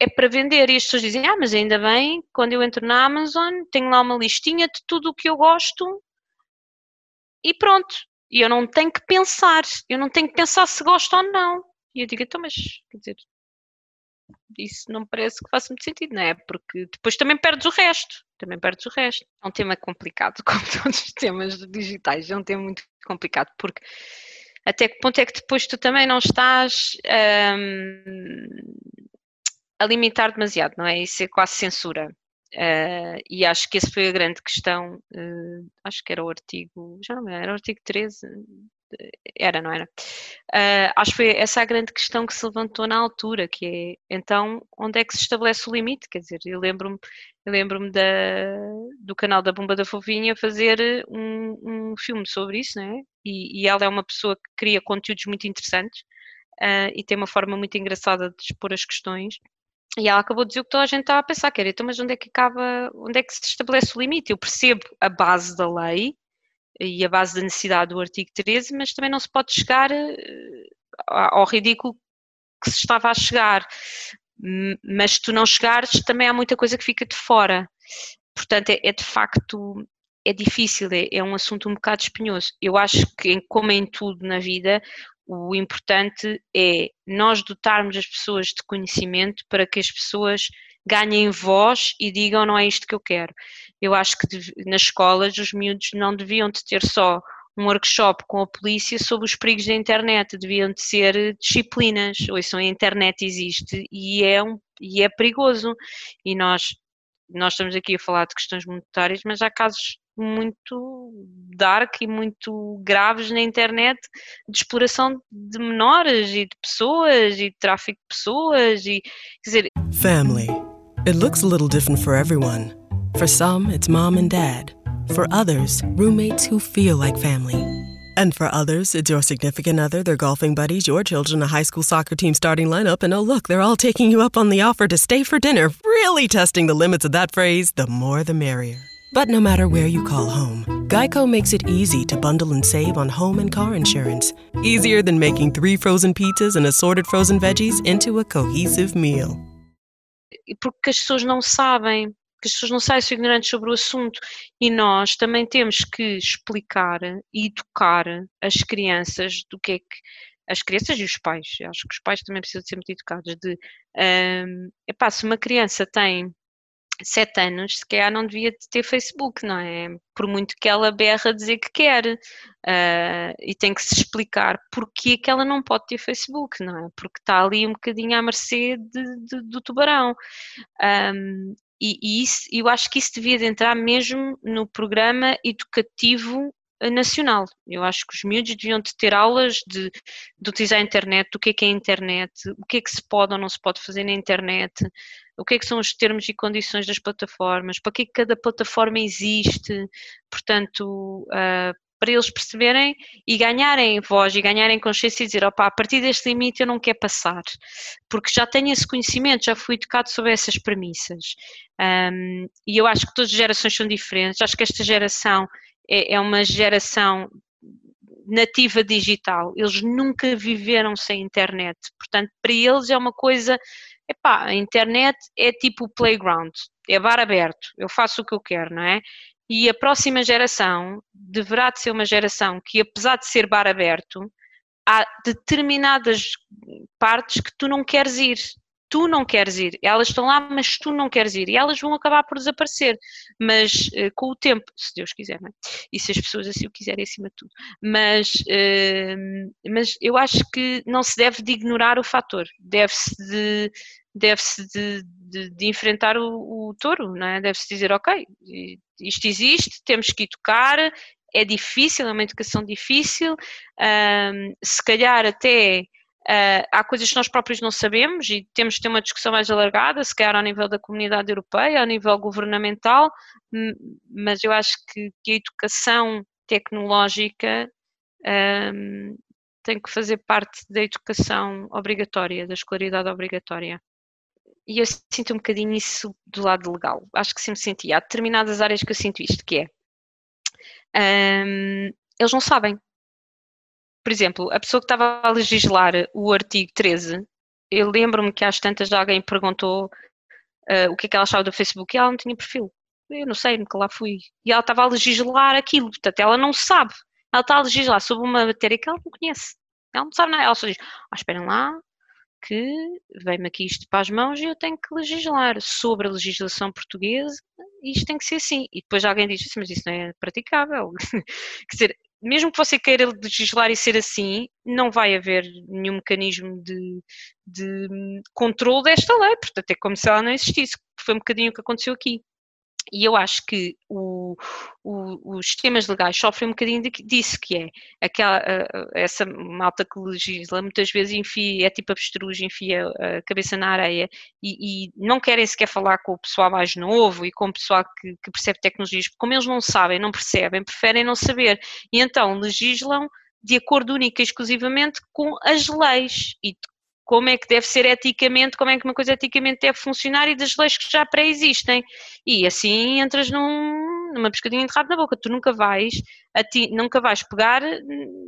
é para vender. E as pessoas dizem, ah, mas ainda bem, quando eu entro na Amazon, tenho lá uma listinha de tudo o que eu gosto e pronto. E eu não tenho que pensar, eu não tenho que pensar se gosto ou não. E eu digo, então, mas, quer dizer, isso não parece que faça muito sentido, não é? Porque depois também perdes o resto, também perdes o resto. É um tema complicado, [LAUGHS] como todos os temas digitais, é um tema muito complicado, porque até que ponto é que depois tu também não estás hum, a limitar demasiado, não é? Isso é quase censura. Uh, e acho que essa foi a grande questão, uh, acho que era o artigo, já não era o artigo 13, era, não era? Uh, acho que foi essa a grande questão que se levantou na altura, que é, então, onde é que se estabelece o limite? Quer dizer, eu lembro-me lembro-me do canal da Bomba da Fofinha fazer um, um filme sobre isso, não é? E, e, ela é uma pessoa que cria conteúdos muito interessantes e tem uma forma muito engraçada de expor as questões. E ela acabou de dizer o que toda a gente estava a pensar, que era, então, mas onde é que acaba, onde é que se estabelece o limite? Eu percebo a base da lei e a base da necessidade do artigo 13, mas também não se pode chegar eh, ao ridículo que se estava a chegar. Mas se tu não chegares, também há muita coisa que fica de fora. Portanto, é, é de facto, é difícil, é, é um assunto um bocado espinhoso. Eu acho que, como em tudo na vida, o importante é nós dotarmos as pessoas de conhecimento para que as pessoas ganhem voz e digam não é isto que eu quero. Eu acho que nas escolas os miúdos não deviam de ter só um workshop com a polícia sobre os perigos da internet, deviam de ser disciplinas. Ouçam, a internet existe e é, um, e é perigoso. E nós, nós estamos aqui a falar de questões monetárias, mas há casos muito dark e muito graves na internet de exploração de menores e de pessoas e de tráfico de pessoas e quer dizer Family It looks a little different for everyone. For some it's mom and dad. For others, roommates who feel like family. And for others, it's your significant other, their golfing buddies, your children, a high school soccer team starting lineup, and oh, look, they're all taking you up on the offer to stay for dinner, really testing the limits of that phrase the more the merrier. But no matter where you call home, Geico makes it easy to bundle and save on home and car insurance. Easier than making three frozen pizzas and assorted frozen veggies into a cohesive meal. Porque as pessoas não sabem, que as pessoas não sabem, são ignorantes sobre o assunto. E nós também temos que explicar e educar as crianças do que é que as crianças e os pais, acho que os pais também precisam de ser muito educados, de um, epá, se uma criança tem sete anos, se calhar não devia ter Facebook, não é? Por muito que ela berra dizer que quer. Uh, e tem que se explicar porque que ela não pode ter Facebook, não é? Porque está ali um bocadinho à mercê de, de, do tubarão. Um, e, e isso, eu acho que isso devia de entrar mesmo no programa educativo nacional. Eu acho que os miúdos deviam de ter aulas de, de utilizar a internet, do que é que é a internet, o que é que se pode ou não se pode fazer na internet, o que é que são os termos e condições das plataformas, para que, é que cada plataforma existe, portanto, uh, para eles perceberem e ganharem voz e ganharem consciência e dizer, opa, a partir deste limite eu não quero passar, porque já tenho esse conhecimento, já fui educado sobre essas premissas. Um, e eu acho que todas as gerações são diferentes, acho que esta geração é, é uma geração nativa digital, eles nunca viveram sem internet, portanto, para eles é uma coisa, epá, a internet é tipo playground, é bar aberto, eu faço o que eu quero, não é? E a próxima geração deverá de ser uma geração que, apesar de ser bar aberto, há determinadas partes que tu não queres ir. Tu não queres ir, elas estão lá, mas tu não queres ir, e elas vão acabar por desaparecer, mas uh, com o tempo, se Deus quiser, não é? e se as pessoas assim o quiserem acima de tudo, mas, uh, mas eu acho que não se deve de ignorar o fator, deve-se de, deve-se de, de, de, enfrentar o, o touro, não é? deve-se dizer, ok, isto existe, temos que educar, é difícil, é uma educação difícil, um, se calhar até Uh, há coisas que nós próprios não sabemos e temos de ter uma discussão mais alargada, se calhar ao nível da comunidade europeia, ao nível governamental, mas eu acho que, que a educação tecnológica um, tem que fazer parte da educação obrigatória, da escolaridade obrigatória. E eu sinto um bocadinho isso do lado legal. Acho que sempre senti. Há determinadas áreas que eu sinto isto, que é um, eles não sabem por exemplo, a pessoa que estava a legislar o artigo 13, eu lembro-me que às tantas alguém perguntou uh, o que é que ela achava do Facebook e ela não tinha perfil. Eu não sei, nunca lá fui. E ela estava a legislar aquilo, portanto, ela não sabe. Ela está a legislar sobre uma matéria que ela não conhece. Ela não sabe nada. Ela só diz: ah, esperem lá, que vem-me aqui isto para as mãos e eu tenho que legislar sobre a legislação portuguesa isto tem que ser assim. E depois alguém diz: mas isso não é praticável. [LAUGHS] Quer dizer, mesmo que você queira legislar e ser assim, não vai haver nenhum mecanismo de, de controle desta lei, portanto é como se ela não existisse, foi um bocadinho o que aconteceu aqui. E eu acho que o, o, os sistemas legais sofrem um bocadinho disso, que é aquela, essa malta que legisla muitas vezes enfia, é tipo avestruz, enfia a cabeça na areia e, e, não querem sequer falar com o pessoal mais novo e com o pessoal que, que percebe tecnologias, porque como eles não sabem, não percebem, preferem não saber. E então legislam de acordo única e exclusivamente com as leis e como é que deve ser eticamente, como é que uma coisa eticamente deve funcionar e das leis que já pré-existem. E assim entras num, numa pescadinha de rabo na boca. Tu nunca vais, ti, nunca vais pegar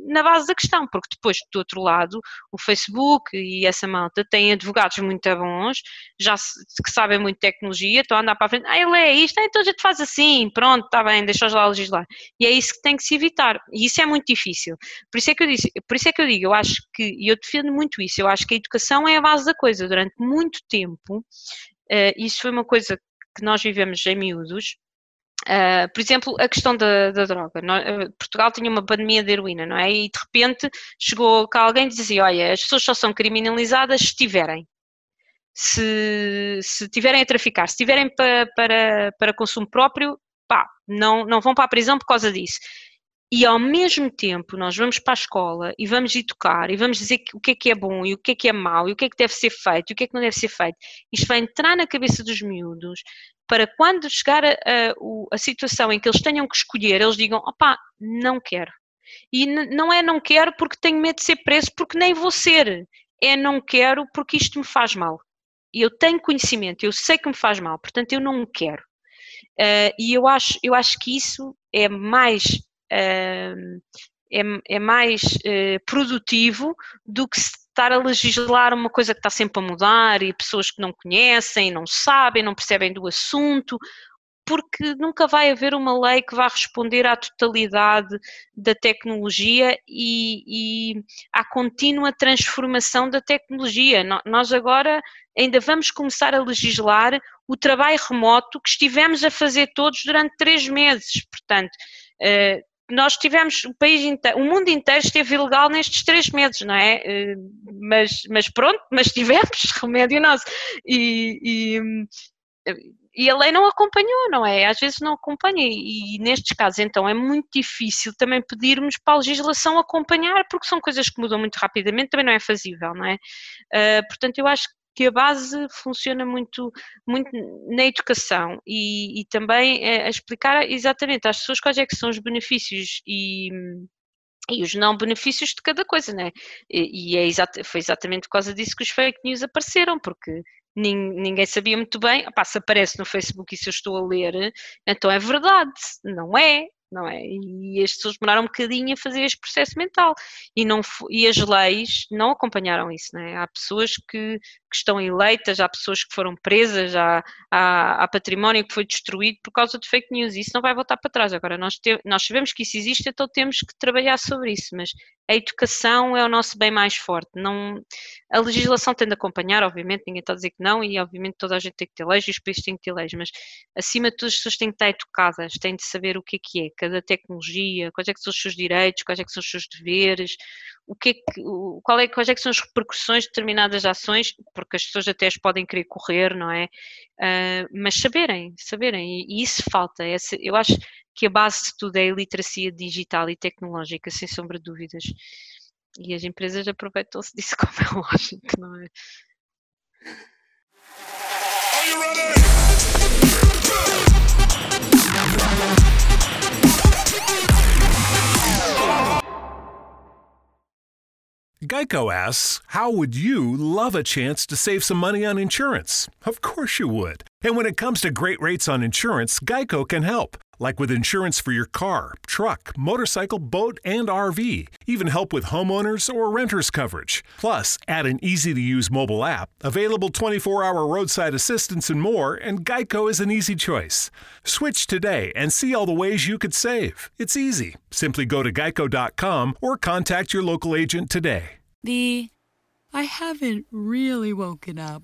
na base da questão, porque depois, do outro lado, o Facebook e essa malta têm advogados muito bons, já que sabem muito tecnologia, estão a andar para a frente. Ah, ele é isto, então a gente faz assim, pronto, está bem, deixa-os lá legislar. E é isso que tem que se evitar. E isso é muito difícil. Por isso é que eu, disse, por isso é que eu digo, eu acho que, e eu defendo muito isso, eu acho que a educação é a base da coisa. Durante muito tempo, uh, isso foi uma coisa que nós vivemos em miúdos, Uh, por exemplo, a questão da, da droga. Uh, Portugal tinha uma pandemia de heroína, não é? E de repente chegou cá alguém e dizia: Olha, as pessoas só são criminalizadas se tiverem. Se, se tiverem a traficar, se tiverem para, para, para consumo próprio, pá, não, não vão para a prisão por causa disso e ao mesmo tempo nós vamos para a escola e vamos educar e vamos dizer o que é que é bom e o que é que é mau e o que é que deve ser feito e o que é que não deve ser feito, isto vai entrar na cabeça dos miúdos para quando chegar a, a, a situação em que eles tenham que escolher, eles digam, opá, não quero. E não é não quero porque tenho medo de ser preso, porque nem vou ser. É não quero porque isto me faz mal. Eu tenho conhecimento, eu sei que me faz mal, portanto eu não quero. Uh, e eu acho, eu acho que isso é mais é, é mais uh, produtivo do que estar a legislar uma coisa que está sempre a mudar e pessoas que não conhecem, não sabem, não percebem do assunto, porque nunca vai haver uma lei que vá responder à totalidade da tecnologia e, e à contínua transformação da tecnologia. Nós agora ainda vamos começar a legislar o trabalho remoto que estivemos a fazer todos durante três meses. Portanto, eh, nós tivemos o país inteiro, o mundo inteiro esteve ilegal nestes três meses, não é? Eh, mas, mas pronto, mas tivemos [LAUGHS] remédio nosso. E, e, e, a lei não acompanhou, não é? Às vezes não acompanha, e, e nestes casos então é muito difícil também pedirmos para a legislação acompanhar, porque são coisas que mudam muito rapidamente, também não é fazível, não é? Uh, portanto, eu acho que a base funciona muito, muito na educação e, e também a explicar exatamente às pessoas quais é são os benefícios e, e os não benefícios de cada coisa, né? E, e é foi exatamente por causa disso que os fake news apareceram, porque ninguém sabia muito bem, opá, se aparece no Facebook e se eu estou a ler, então é verdade, não é, não é? E as pessoas demoraram um bocadinho a fazer este processo mental e, não, e as leis não acompanharam isso, não é? Há pessoas que, que estão eleitas, há pessoas que foram presas, há, há, há, património que foi destruído por causa de fake news isso não vai voltar para trás. Agora, nós, te, nós sabemos que isso existe, então temos que trabalhar sobre isso, mas a educação é o nosso bem mais forte. Não, a legislação tem de acompanhar, obviamente, ninguém está a dizer que não, e obviamente toda a gente tem que ter leis e os países têm que ter leis, mas acima de tudo as pessoas têm que estar educadas, têm de saber o que é que é, cada tecnologia, quais é que são os seus direitos, quais é que são os seus deveres, o que é que, qual é, quais é que são as repercussões de determinadas ações, porque as pessoas até as podem querer correr, não é? Uh, mas saberem, saberem, e, isso falta. Essa, eu acho que a base de tudo é a iliteracia digital e tecnológica, sem sombra de dúvidas. E as empresas aproveitam-se [LAUGHS] disso como é lógico, não é? Geico asks, How would you love a chance to save some money on insurance? Of course you would. And when it comes to great rates on insurance, Geico can help like with insurance for your car, truck, motorcycle, boat, and RV. Even help with homeowners or renters coverage. Plus, add an easy to use mobile app, available 24 hour roadside assistance, and more, and Geico is an easy choice. Switch today and see all the ways you could save. It's easy. Simply go to geico.com or contact your local agent today. The I haven't really woken up